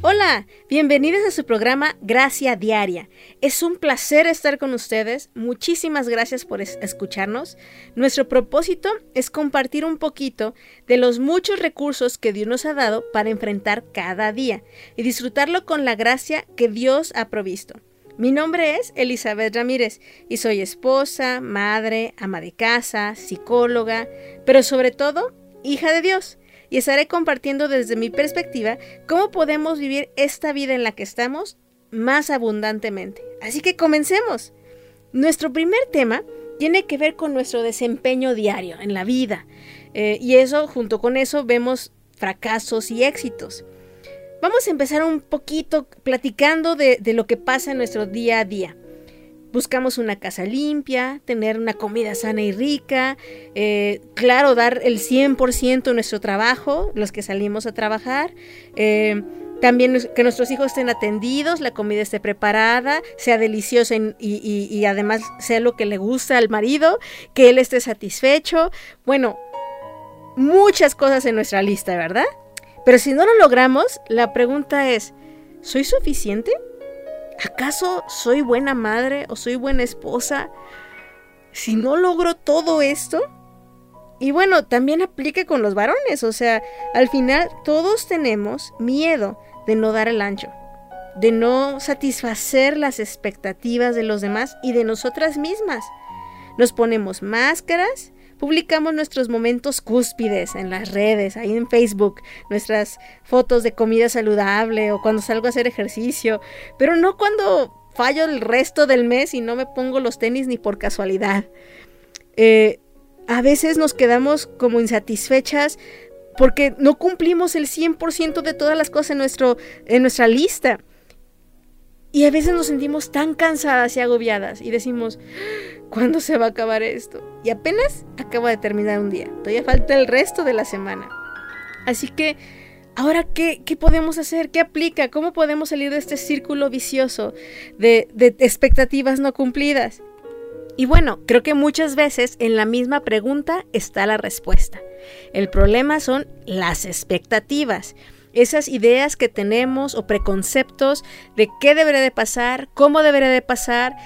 Hola, bienvenidos a su programa Gracia Diaria. Es un placer estar con ustedes. Muchísimas gracias por escucharnos. Nuestro propósito es compartir un poquito de los muchos recursos que Dios nos ha dado para enfrentar cada día y disfrutarlo con la gracia que Dios ha provisto. Mi nombre es Elizabeth Ramírez y soy esposa, madre, ama de casa, psicóloga, pero sobre todo hija de Dios y estaré compartiendo desde mi perspectiva cómo podemos vivir esta vida en la que estamos más abundantemente. Así que comencemos. Nuestro primer tema tiene que ver con nuestro desempeño diario en la vida. Eh, y eso, junto con eso, vemos fracasos y éxitos. Vamos a empezar un poquito platicando de lo que pasa en nuestro día a día. Buscamos una casa limpia, tener una comida sana y rica, eh, claro, dar el 100% de nuestro trabajo, los que salimos a trabajar. Eh, también que nuestros hijos estén atendidos, la comida esté preparada, sea deliciosa y, y, además sea lo que le gusta al marido, que él esté satisfecho. Bueno, muchas cosas en nuestra lista, ¿verdad? Pero si no lo logramos, la pregunta es, ¿soy suficiente? ¿Acaso soy buena madre o soy buena esposa si no logro todo esto? Y bueno, también aplique con los varones, o sea, al final todos tenemos miedo de no dar el ancho, de no satisfacer las expectativas de los demás y de nosotras mismas. Nos ponemos máscaras Publicamos nuestros momentos cúspides en las redes, ahí en Facebook, nuestras fotos de comida saludable o cuando salgo a hacer ejercicio, pero no cuando fallo el resto del mes y no me pongo los tenis ni por casualidad. Eh, a veces nos quedamos como insatisfechas porque no cumplimos el 100% de todas las cosas en, nuestro, en nuestra lista. Y a veces nos sentimos tan cansadas y agobiadas y decimos, ¿cuándo se va a acabar esto? Y apenas acaba de terminar un día, todavía falta el resto de la semana. Así que, ahora, ¿qué, qué podemos hacer? ¿Qué aplica? ¿Cómo podemos salir de este círculo vicioso de, de expectativas no cumplidas? Y bueno, creo que muchas veces en la misma pregunta está la respuesta. El problema son las expectativas esas ideas que tenemos o preconceptos de qué debería de pasar, cómo debería de pasar,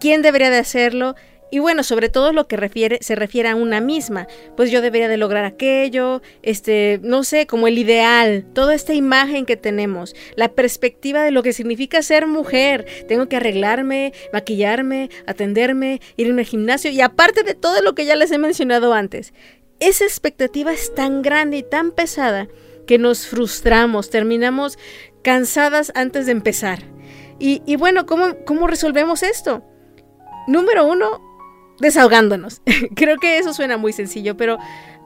quién debería de hacerlo. Y bueno, sobre todo lo que refiere, se refiere a una misma, pues yo debería de lograr aquello, este, no sé, como el ideal, toda esta imagen que tenemos, la perspectiva de lo que significa ser mujer. Tengo que arreglarme, maquillarme, atenderme, irme al gimnasio y aparte de todo lo que ya les he mencionado antes. Esa expectativa es tan grande y tan pesada que nos frustramos, terminamos cansadas antes de empezar. Y, bueno, ¿cómo, ¿cómo resolvemos esto? Número uno, desahogándonos. Creo que eso suena muy sencillo, pero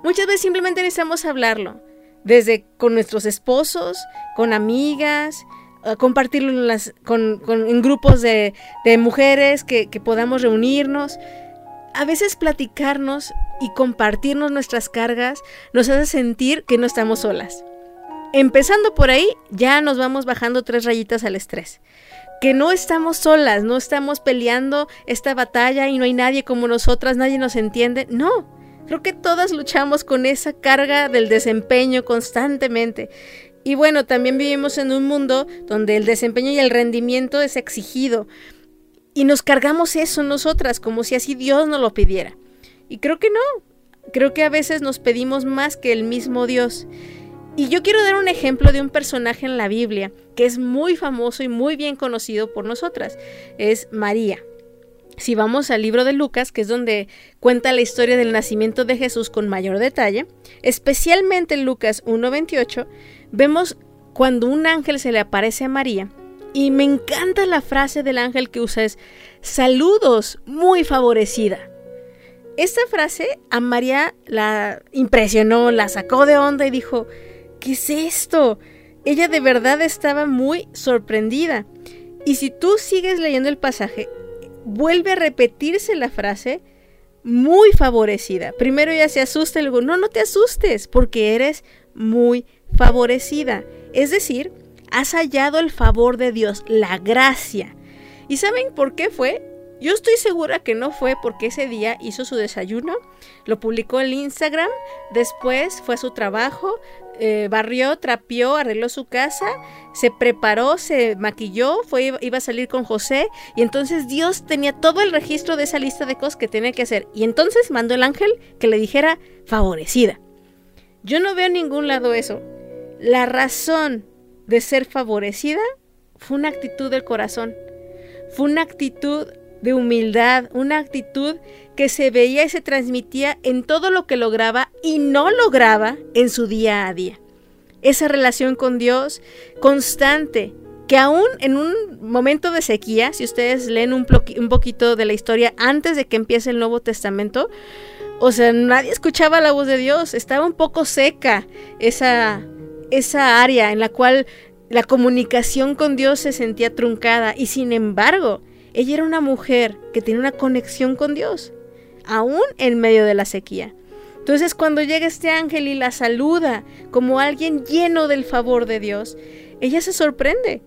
muchas veces simplemente necesitamos hablarlo. Desde con nuestros esposos, con amigas, compartirlo en, grupos de, de mujeres que, que podamos reunirnos. A veces platicarnos y compartirnos nuestras cargas nos hace sentir que no estamos solas. Empezando por ahí, ya nos vamos bajando tres rayitas al estrés. Que no estamos solas, no estamos peleando esta batalla y no hay nadie como nosotras, nadie nos entiende. No, creo que todas luchamos con esa carga del desempeño constantemente. Y bueno, también vivimos en un mundo donde el desempeño y el rendimiento es exigido. Y nos cargamos eso nosotras, como si así Dios nos lo pidiera. Y creo que no. Creo que a veces nos pedimos más que el mismo Dios. Y yo quiero dar un ejemplo de un personaje en la Biblia que es muy famoso y muy bien conocido por nosotras. Es María. Si vamos al libro de Lucas, que es donde cuenta la historia del nacimiento de Jesús con mayor detalle, especialmente en Lucas 1.28, vemos cuando un ángel se le aparece a María. Y me encanta la frase del ángel que usa es, saludos, muy favorecida. Esta frase a María la impresionó, la sacó de onda y dijo, ¿qué es esto? Ella de verdad estaba muy sorprendida. Y si tú sigues leyendo el pasaje, vuelve a repetirse la frase, muy favorecida. Primero ella se asusta y luego, no, no te asustes, porque eres muy favorecida. Es decir, has hallado el favor de Dios, la gracia. ¿Y saben por qué fue? Yo estoy segura que no fue porque ese día hizo su desayuno, lo publicó en Instagram, después fue a su trabajo, eh, barrió, trapeó, arregló su casa, se preparó, se maquilló, fue, iba a salir con José y entonces Dios tenía todo el registro de esa lista de cosas que tenía que hacer y entonces mandó el ángel que le dijera favorecida. Yo no veo en ningún lado eso. La razón de ser favorecida fue una actitud del corazón, fue una actitud de humildad, una actitud que se veía y se transmitía en todo lo que lograba y no lograba en su día a día. Esa relación con Dios constante, que aún en un momento de sequía, si ustedes leen un, poquito de la historia antes de que empiece el Nuevo Testamento, o sea, nadie escuchaba la voz de Dios, estaba un poco seca esa, esa área en la cual la comunicación con Dios se sentía truncada y sin embargo, ella era una mujer que tiene una conexión con Dios, aún en medio de la sequía. Entonces cuando llega este ángel y la saluda como alguien lleno del favor de Dios, ella se sorprende.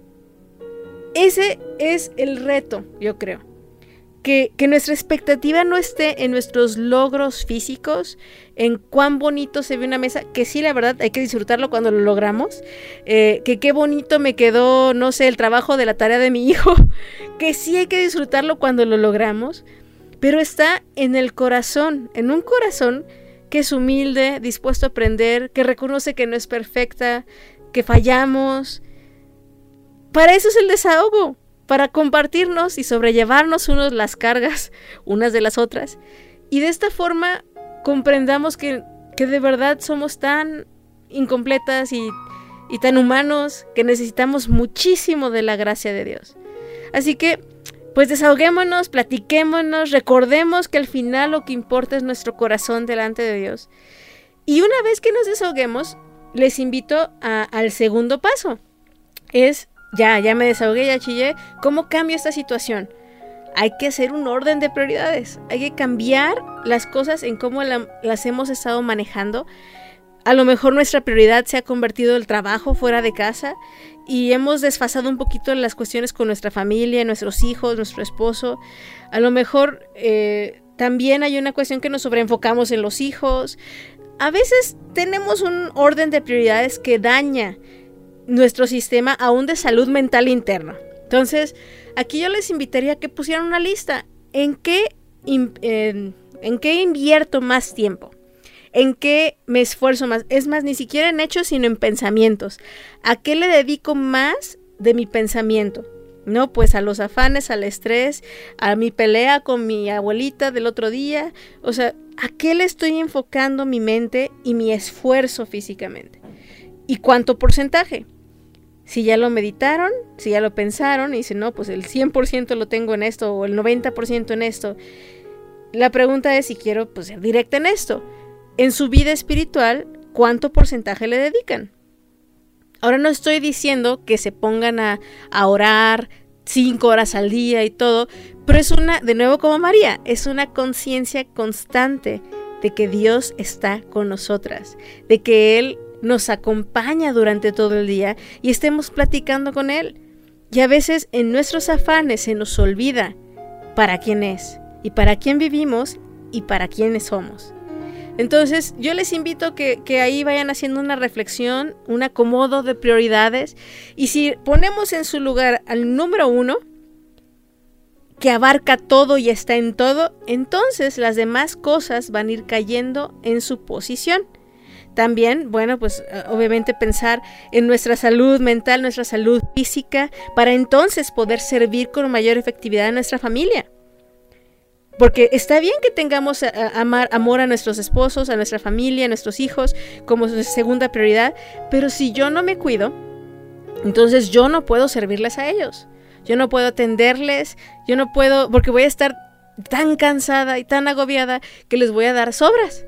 Ese es el reto, yo creo que, nuestra expectativa no esté en nuestros logros físicos, en cuán bonito se ve una mesa, que sí, la verdad, hay que disfrutarlo cuando lo logramos, eh, que qué bonito me quedó, no sé, el trabajo de la tarea de mi hijo, que sí hay que disfrutarlo cuando lo logramos, pero está en el corazón, en un corazón que es humilde, dispuesto a aprender, que reconoce que no es perfecta, que fallamos. Para eso es el desahogo para compartirnos y sobrellevarnos unos las cargas unas de las otras. Y de esta forma comprendamos que, de verdad somos tan incompletas y, y tan humanos que necesitamos muchísimo de la gracia de Dios. Así que, pues desahoguémonos, platiquémonos, recordemos que al final lo que importa es nuestro corazón delante de Dios. Y una vez que nos desahoguemos, les invito al segundo paso. Es ya, ya me desahogué, ya chillé, ¿cómo cambio esta situación? Hay que hacer un orden de prioridades, hay que cambiar las cosas en cómo las hemos estado manejando. A lo mejor nuestra prioridad se ha convertido el trabajo fuera de casa y hemos desfasado un poquito las cuestiones con nuestra familia, nuestros hijos, nuestro esposo. A lo mejor eh, también hay una cuestión que nos sobreenfocamos en los hijos. A veces tenemos un orden de prioridades que daña nuestro sistema aún de salud mental interna. Entonces, aquí yo les invitaría a que pusieran una lista. ¿En qué, en, qué invierto más tiempo? ¿En qué me esfuerzo más? Es más, ni siquiera en hechos, sino en pensamientos. ¿A qué le dedico más de mi pensamiento? No, pues a los afanes, al estrés, a mi pelea con mi abuelita del otro día. O sea, ¿a qué le estoy enfocando mi mente y mi esfuerzo físicamente? ¿Y cuánto porcentaje? Si ya lo meditaron, si ya lo pensaron y dicen, no, pues el 100% lo tengo en esto o el 90% en esto. La pregunta es si quiero pues, ser directa en esto. En su vida espiritual, ¿cuánto porcentaje le dedican? Ahora no estoy diciendo que se pongan a, a orar cinco horas al día y todo, pero es una, de nuevo como María, es una conciencia constante de que Dios está con nosotras, de que Él nos acompaña durante todo el día y estemos platicando con Él. Y a veces en nuestros afanes se nos olvida para quién es y para quién vivimos y para quiénes somos. Entonces yo les invito que, que ahí vayan haciendo una reflexión, un acomodo de prioridades y si ponemos en su lugar al número uno, que abarca todo y está en todo, entonces las demás cosas van a ir cayendo en su posición. También, bueno, pues eh, obviamente pensar en nuestra salud mental, nuestra salud física, para entonces poder servir con mayor efectividad a nuestra familia. Porque está bien que tengamos eh, amar, amor a nuestros esposos, a nuestra familia, a nuestros hijos como segunda prioridad, pero si yo no me cuido, entonces yo no puedo servirles a ellos. Yo no puedo atenderles, yo no puedo, porque voy a estar tan cansada y tan agobiada que les voy a dar sobras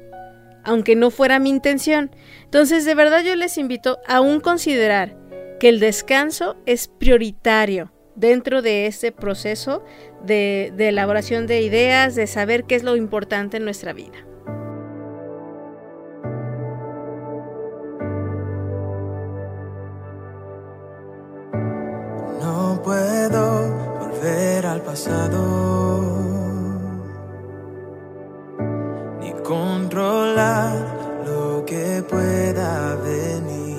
aunque no fuera mi intención. Entonces, de verdad yo les invito a aún considerar que el descanso es prioritario dentro de este proceso de, de elaboración de ideas, de saber qué es lo importante en nuestra vida. No puedo volver al pasado controlar lo que pueda venir.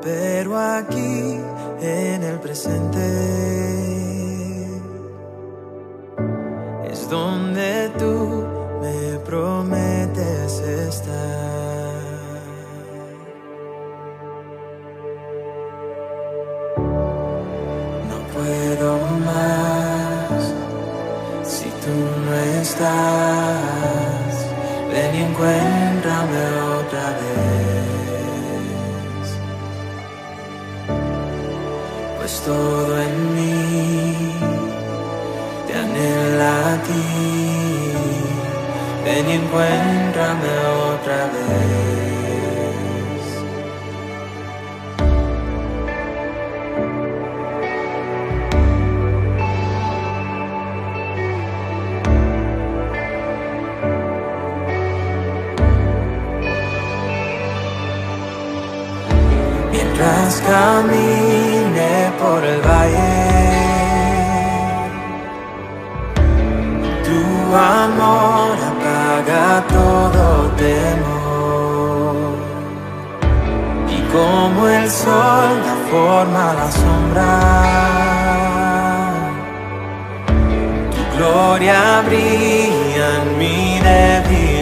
Pero aquí en el presente es donde tú me prometes estar. No puedo más tú no estás. Ven y encuéntrame otra vez. Pues todo en mí te anhela a ti. Ven y encuéntrame otra vez. Camine por el valle, tu amor apaga todo temor. Y como el sol da forma a la sombra, tu gloria brilla en mi debilidad.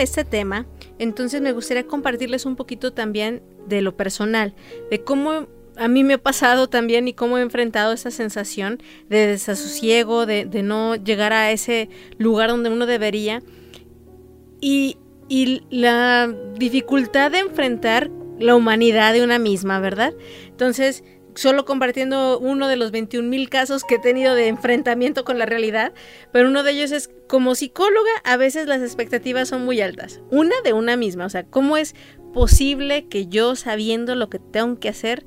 Este tema, Entonces me gustaría compartirles un poquito también de lo personal, de cómo a mí me ha pasado también y cómo he enfrentado esa sensación de desasosiego, de, de no llegar a ese lugar donde uno debería. Y, y la dificultad de enfrentar la humanidad de una misma, ¿verdad? Entonces, solo compartiendo uno de los 21 mil casos que he tenido de enfrentamiento con la realidad, pero uno de ellos es, como psicóloga, a veces las expectativas son muy altas. Una de una misma, o sea, ¿cómo es posible que yo, sabiendo lo que tengo que hacer,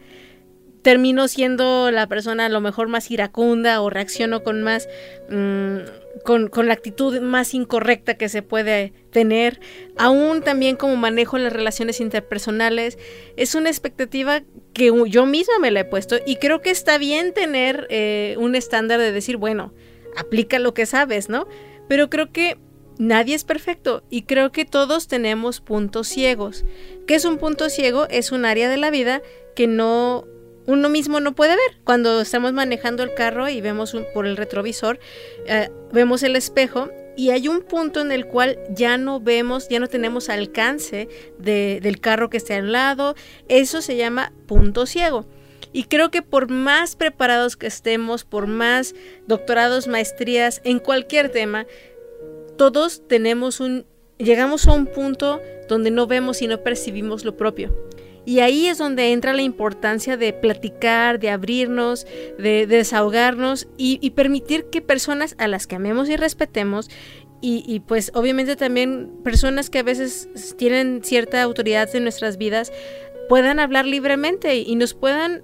termino siendo la persona a lo mejor más iracunda o reacciono con más mmm, con, con, la actitud más incorrecta que se puede tener, aún también como manejo las relaciones interpersonales, es una expectativa que yo misma me la he puesto y creo que está bien tener eh, un estándar de decir, bueno, aplica lo que sabes, ¿no? Pero creo que nadie es perfecto y creo que todos tenemos puntos ciegos. ¿Qué es un punto ciego? Es un área de la vida que no uno mismo no puede ver. Cuando estamos manejando el carro y vemos un, por el retrovisor, eh, vemos el espejo y hay un punto en el cual ya no vemos, ya no tenemos alcance de, del carro que está al lado. Eso se llama punto ciego. Y creo que por más preparados que estemos, por más doctorados, maestrías en cualquier tema, todos tenemos un, llegamos a un punto donde no vemos y no percibimos lo propio. Y ahí es donde entra la importancia de platicar, de abrirnos, de, desahogarnos y, permitir que personas a las que amemos y respetemos y, pues obviamente también personas que a veces tienen cierta autoridad en nuestras vidas puedan hablar libremente y nos puedan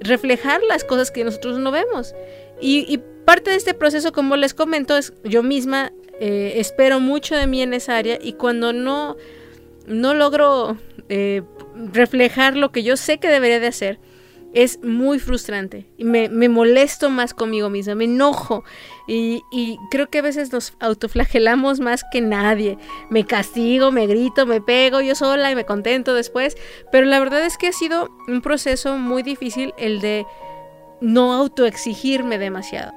reflejar las cosas que nosotros no vemos. Y, parte de este proceso, como les comento, es yo misma eh, espero mucho de mí en esa área y cuando no, no logro eh, reflejar lo que yo sé que debería de hacer, es muy frustrante. Y me, molesto más conmigo misma, me enojo. Y, creo que a veces nos autoflagelamos más que nadie. Me castigo, me grito, me pego yo sola y me contento después. Pero la verdad es que ha sido un proceso muy difícil el de no autoexigirme demasiado.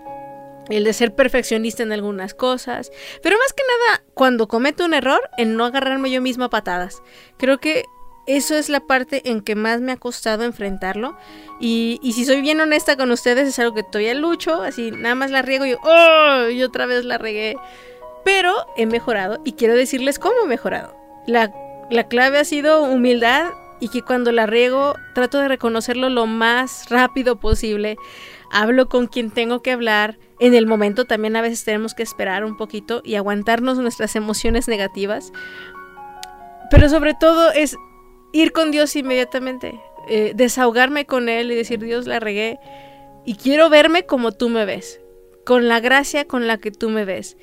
El de ser perfeccionista en algunas cosas. Pero más que nada, cuando cometo un error, en no agarrarme yo misma a patadas. Creo que eso es la parte en que más me ha costado enfrentarlo. Y, si soy bien honesta con ustedes, es algo que todavía lucho. Así nada más la riego y yo, ¡oh! Y otra vez la regué. Pero he mejorado y quiero decirles cómo he mejorado. La, la clave ha sido humildad y que cuando la riego trato de reconocerlo lo más rápido posible. Hablo con quien tengo que hablar. En el momento también a veces tenemos que esperar un poquito y aguantarnos nuestras emociones negativas. Pero sobre todo es ir con Dios inmediatamente, eh, desahogarme con Él y decir, Dios, la regué y quiero verme como tú me ves, con la gracia con la que tú me ves.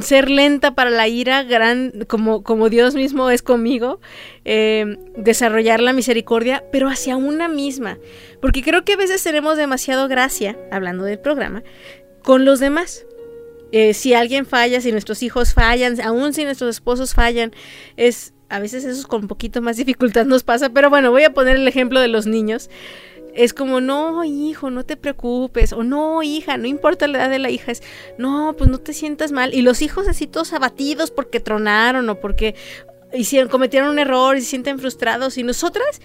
Ser lenta para la ira, gran, como, como Dios mismo es conmigo, eh, desarrollar la misericordia, pero hacia una misma. Porque creo que a veces tenemos demasiado gracia, hablando del programa, con los demás. Eh, si alguien falla, si nuestros hijos fallan, aún si nuestros esposos fallan, es a veces eso con un poquito más dificultad nos pasa, pero bueno, voy a poner el ejemplo de los niños. Es como, no, hijo, no te preocupes, o no, hija, no importa la edad de la hija, es, no, pues no te sientas mal. Y los hijos así todos abatidos porque tronaron o porque hicieron, cometieron un error y se sienten frustrados. Y nosotras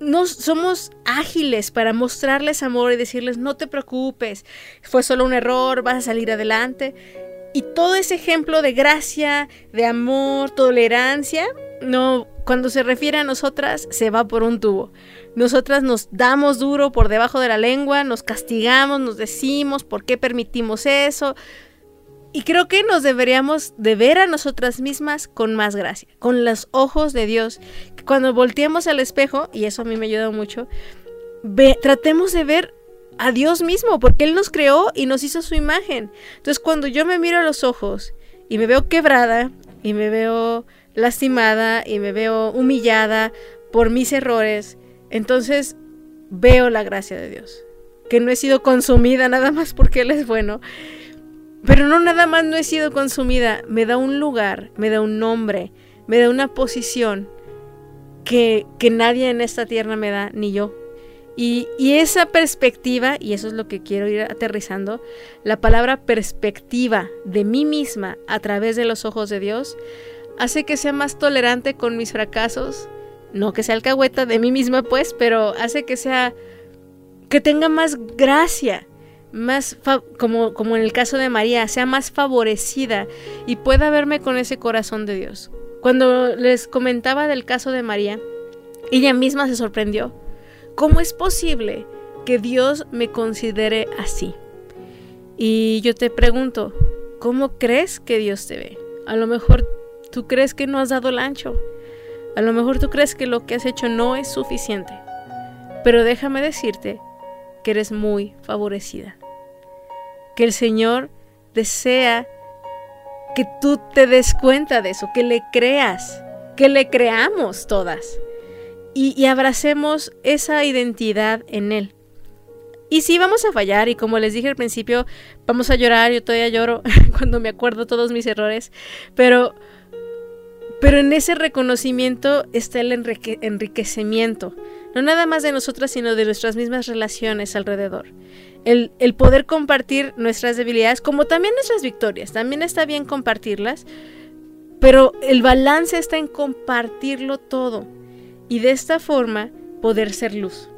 no somos ágiles para mostrarles amor y decirles, no te preocupes, fue solo un error, vas a salir adelante. Y todo ese ejemplo de gracia, de amor, tolerancia, no, cuando se refiere a nosotras, se va por un tubo. Nosotras nos damos duro por debajo de la lengua, nos castigamos, nos decimos por qué permitimos eso. Y creo que nos deberíamos de ver a nosotras mismas con más gracia, con los ojos de Dios. Cuando volteemos al espejo, y eso a mí me ayuda mucho, tratemos de ver a Dios mismo, porque Él nos creó y nos hizo su imagen. Entonces cuando yo me miro a los ojos y me veo quebrada y me veo lastimada y me veo humillada por mis errores, entonces veo la gracia de Dios. Que no he sido consumida nada más porque Él es bueno. Pero no nada más no he sido consumida, me da un lugar, me da un nombre, me da una posición que, que nadie en esta tierra me da, ni yo. Y, esa perspectiva, y eso es lo que quiero ir aterrizando, la palabra perspectiva de mí misma a través de los ojos de Dios, hace que sea más tolerante con mis fracasos. No que sea alcahueta de mí misma, pues, pero hace que sea. que tenga más gracia, más. como, como en el caso de María, sea más favorecida y pueda verme con ese corazón de Dios. Cuando les comentaba del caso de María, ella misma se sorprendió. ¿Cómo es posible que Dios me considere así? Y yo te pregunto, ¿cómo crees que Dios te ve? A lo mejor tú crees que no has dado el ancho. A lo mejor tú crees que lo que has hecho no es suficiente. Pero déjame decirte que eres muy favorecida. Que el Señor desea que tú te des cuenta de eso, que le creas, que le creamos todas y, abracemos esa identidad en Él. Y sí, vamos a fallar, y como les dije al principio, vamos a llorar, yo todavía lloro cuando me acuerdo todos mis errores, pero, pero en ese reconocimiento está el enriquecimiento, no nada más de nosotras, sino de nuestras mismas relaciones alrededor. El, poder compartir nuestras debilidades, como también nuestras victorias, también está bien compartirlas, pero el balance está en compartirlo todo y de esta forma poder ser luz.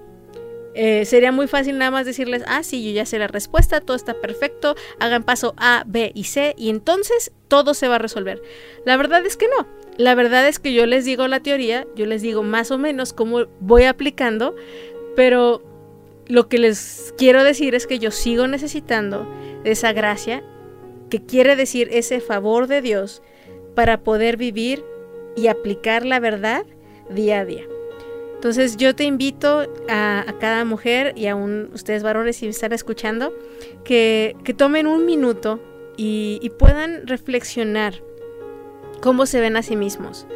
Eh, sería muy fácil nada más decirles, ah, sí, yo ya sé la respuesta, todo está perfecto, hagan paso A, B y C y entonces todo se va a resolver. La verdad es que no. La verdad es que yo les digo la teoría, yo les digo más o menos cómo voy aplicando, pero lo que les quiero decir es que yo sigo necesitando esa gracia, que quiere decir ese favor de Dios para poder vivir y aplicar la verdad día a día. Entonces yo te invito a, cada mujer y a ustedes varones si me están escuchando, que, tomen un minuto y, puedan reflexionar cómo se ven a sí mismos,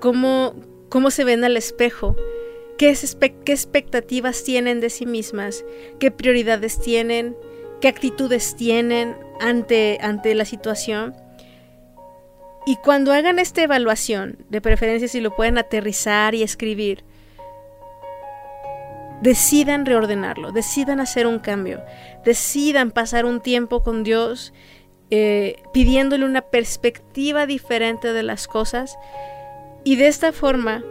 cómo, cómo se ven al espejo, qué, qué expectativas tienen de sí mismas, qué prioridades tienen, qué actitudes tienen ante, ante la situación. Y cuando hagan esta evaluación, de preferencia si lo pueden aterrizar y escribir, decidan reordenarlo, decidan hacer un cambio, decidan pasar un tiempo con Dios eh, pidiéndole una perspectiva diferente de las cosas y de esta forma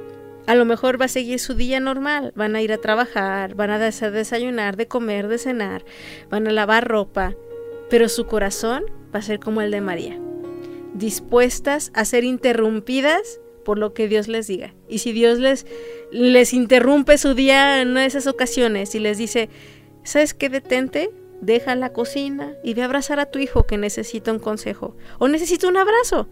a lo mejor va a seguir su día normal, van a ir a trabajar, van a hacer desayunar, de comer, de cenar, van a lavar ropa, pero su corazón va a ser como el de María dispuestas a ser interrumpidas por lo que Dios les diga. Y si Dios les, les interrumpe su día en esas ocasiones y les dice, ¿sabes qué? Detente, deja la cocina y ve a abrazar a tu hijo que necesita un consejo o necesita un abrazo.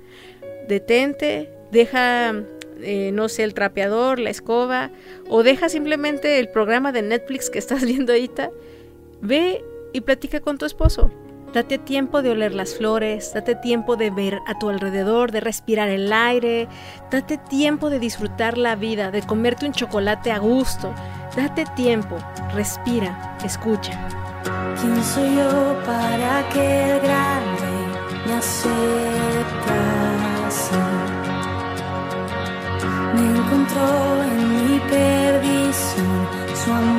Detente, deja, eh, no sé, el trapeador, la escoba o deja simplemente el programa de Netflix que estás viendo ahorita. Ve y platica con tu esposo. Date tiempo de oler las flores, date tiempo de ver a tu alrededor, de respirar el aire, date tiempo de disfrutar la vida, de comerte un chocolate a gusto. Date tiempo, respira, escucha. ¿Quién soy yo para que el grande me acepte Me encontró en mi perdición su amor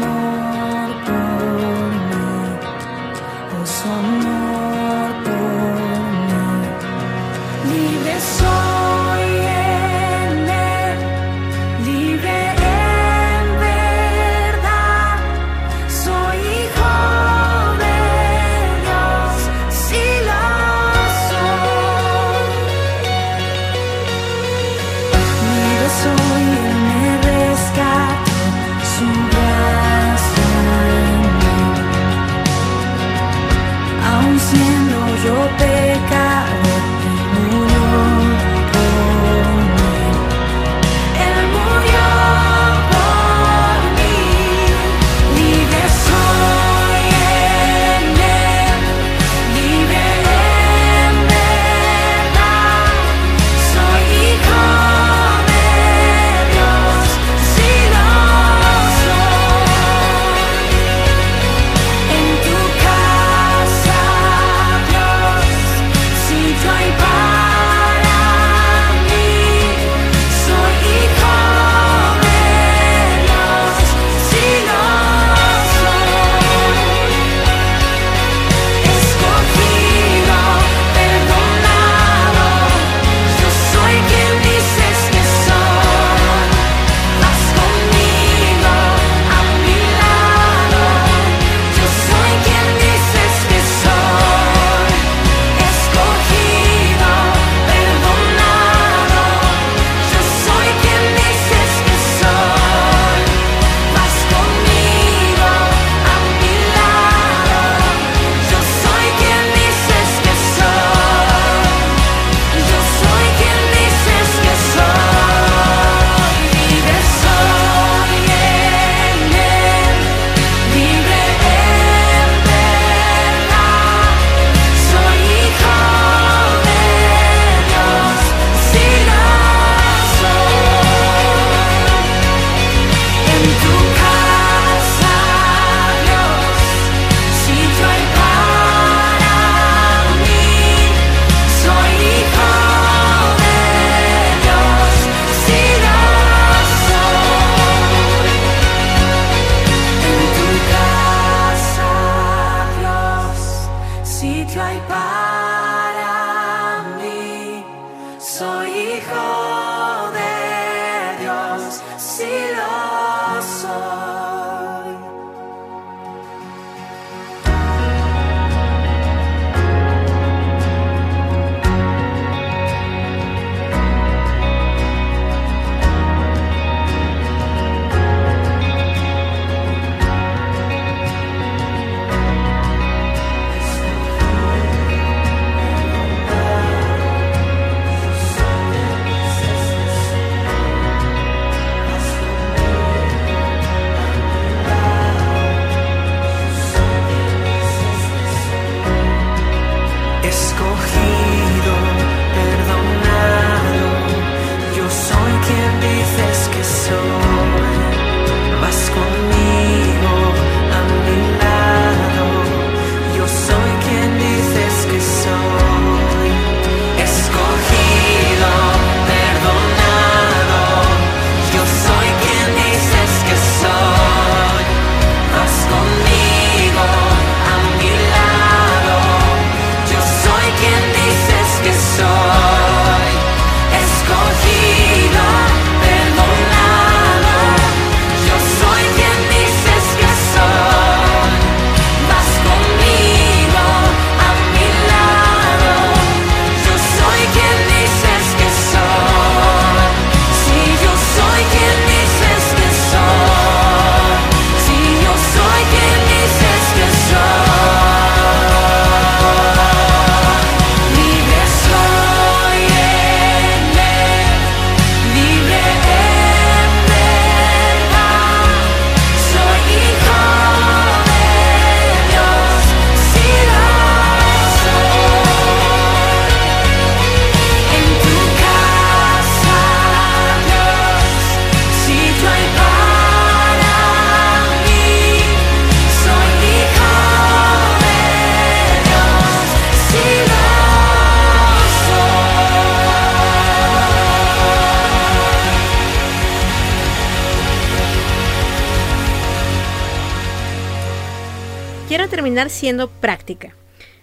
terminar siendo práctica.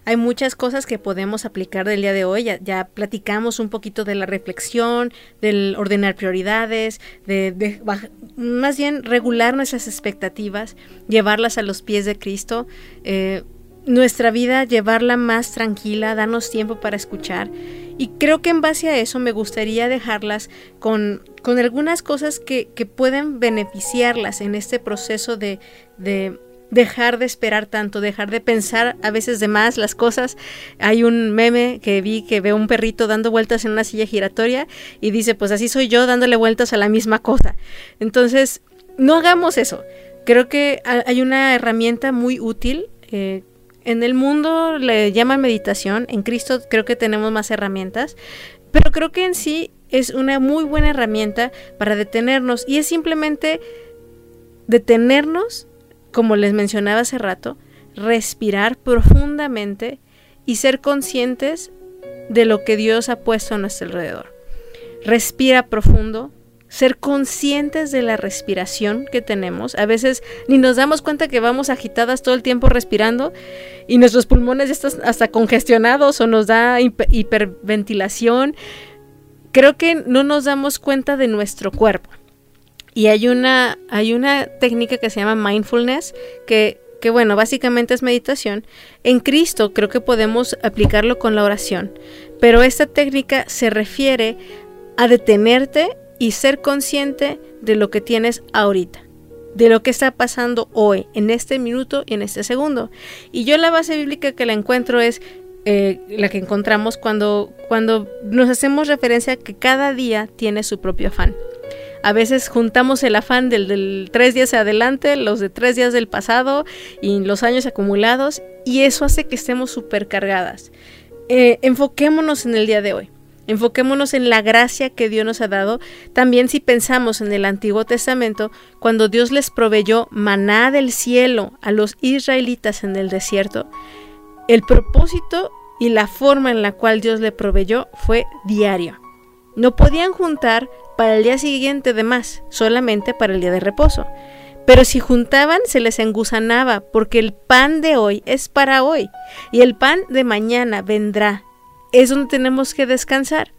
Hay muchas cosas que podemos aplicar del día de hoy. Ya, platicamos un poquito de la reflexión, del ordenar prioridades, de, más bien regular nuestras expectativas, llevarlas a los pies de Cristo. Eh, nuestra vida, llevarla más tranquila, darnos tiempo para escuchar. Y creo que en base a eso me gustaría dejarlas con, con algunas cosas que, que, pueden beneficiarlas en este proceso de, de dejar de esperar tanto, dejar de pensar a veces de más las cosas. Hay un meme que vi que veo un perrito dando vueltas en una silla giratoria y dice, pues así soy yo dándole vueltas a la misma cosa. Entonces, no hagamos eso. Creo que hay una herramienta muy útil. Eh, en el mundo le llaman meditación, en Cristo creo que tenemos más herramientas, pero creo que en sí es una muy buena herramienta para detenernos y es simplemente detenernos como les mencionaba hace rato, respirar profundamente y ser conscientes de lo que Dios ha puesto a nuestro alrededor. Respira profundo, ser conscientes de la respiración que tenemos. A veces ni nos damos cuenta que vamos agitadas todo el tiempo respirando y nuestros pulmones están hasta congestionados o nos da hiperventilación. Creo que no nos damos cuenta de nuestro cuerpo. Y hay una, hay una técnica que se llama mindfulness, que, que bueno, básicamente es meditación. En Cristo creo que podemos aplicarlo con la oración, pero esta técnica se refiere a detenerte y ser consciente de lo que tienes ahorita, de lo que está pasando hoy, en este minuto y en este segundo. Y yo la base bíblica que la encuentro es eh, la que encontramos cuando, cuando nos hacemos referencia a que cada día tiene su propio afán. A veces juntamos el afán del, tres días adelante, los de tres días del pasado y los años acumulados y eso hace que estemos supercargadas. Eh, enfoquémonos en el día de hoy. Enfoquémonos en la gracia que Dios nos ha dado. También si pensamos en el Antiguo Testamento, cuando Dios les proveyó maná del cielo a los israelitas en el desierto, el propósito y la forma en la cual Dios le proveyó fue diario. No podían juntar para el día siguiente de más, solamente para el día de reposo. Pero si juntaban se les engusanaba, porque el pan de hoy es para hoy, y el pan de mañana vendrá. Es donde tenemos que descansar.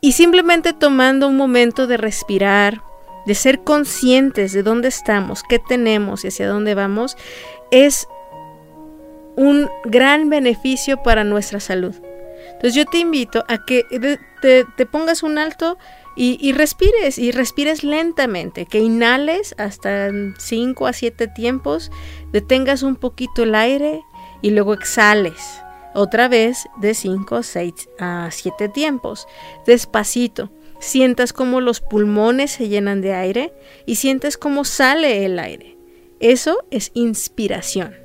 Y simplemente tomando un momento de respirar, de ser conscientes de dónde estamos, qué tenemos y hacia dónde vamos, es un gran beneficio para nuestra salud. Entonces yo te invito a que te, pongas un alto y, respires, y respires lentamente, que inhales hasta 5 a 7 tiempos, detengas un poquito el aire y luego exhales otra vez de 5 6 a 7 tiempos, despacito. Sientas como los pulmones se llenan de aire y sientes cómo sale el aire. Eso es inspiración.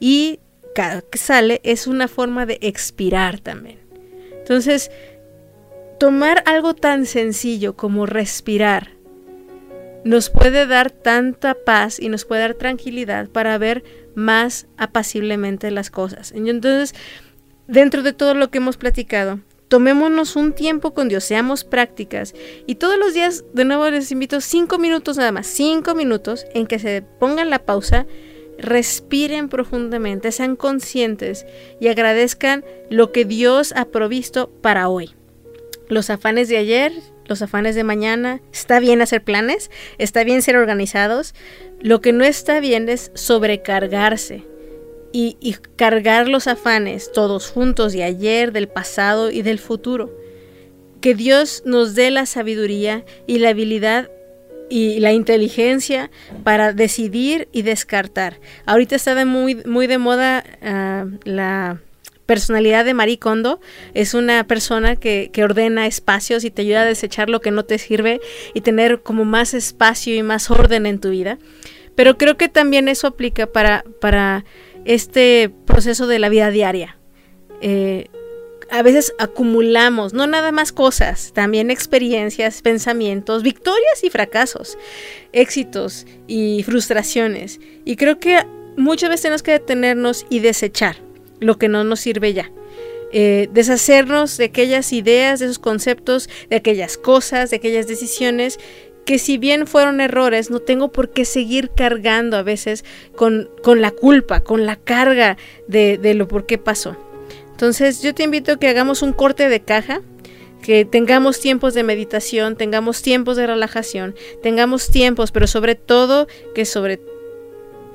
Y que sale es una forma de expirar también. Entonces, tomar algo tan sencillo como respirar nos puede dar tanta paz y nos puede dar tranquilidad para ver más apaciblemente las cosas. Entonces, dentro de todo lo que hemos platicado, tomémonos un tiempo con Dios, seamos prácticas y todos los días, de nuevo les invito cinco minutos nada más, cinco minutos en que se pongan la pausa, respiren profundamente, sean conscientes y agradezcan lo que Dios ha provisto para hoy los afanes de ayer, los afanes de mañana. Está bien hacer planes, está bien ser organizados. Lo que no está bien es sobrecargarse y, cargar los afanes todos juntos de ayer, del pasado y del futuro. Que Dios nos dé la sabiduría y la habilidad y la inteligencia para decidir y descartar. Ahorita está muy, muy de moda ah, la personalidad de Marie Kondo es una persona que, ordena espacios y te ayuda a desechar lo que no te sirve y tener como más espacio y más orden en tu vida. Pero creo que también eso aplica para, para este proceso de la vida diaria. Eh, a veces acumulamos, no nada más cosas, también experiencias, pensamientos, victorias y fracasos, éxitos y frustraciones. Y creo que muchas veces tenemos que detenernos y desechar lo que no nos sirve ya. Eh, deshacernos de aquellas ideas, de esos conceptos, de aquellas cosas, de aquellas decisiones que si bien fueron errores, no tengo por qué seguir cargando a veces con, con la culpa, con la carga de, de lo por qué pasó. Entonces yo te invito a que hagamos un corte de caja, que tengamos tiempos de meditación, tengamos tiempos de relajación, tengamos tiempos, pero sobre todo que sobre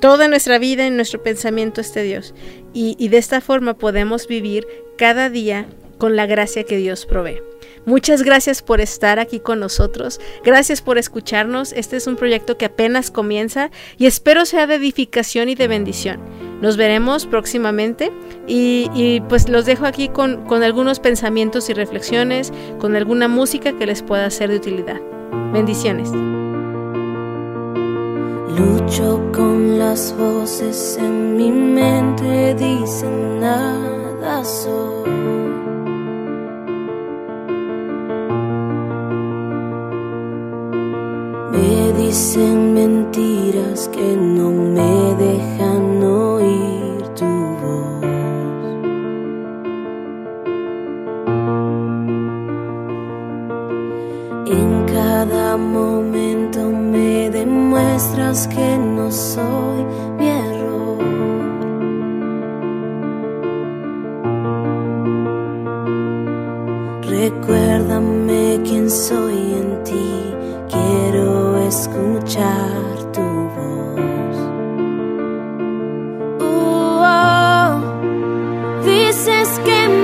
toda nuestra vida y nuestro pensamiento esté Dios. Y, y de esta forma podemos vivir cada día con la gracia que Dios provee. Muchas gracias por estar aquí con nosotros. Gracias por escucharnos. Este es un proyecto que apenas comienza y espero sea de edificación y de bendición. Nos veremos próximamente y, pues los dejo aquí con, con algunos pensamientos y reflexiones, con alguna música que les pueda ser de utilidad. Bendiciones. Lucho con las voces en mi mente, dicen nada. Me dicen mentiras que no me dejan oír tu voz. En cada momento me demuestras que no soy mi error. Recuérdame quién soy en ti, quiero escuchar tu voz. Uh, oh, dices que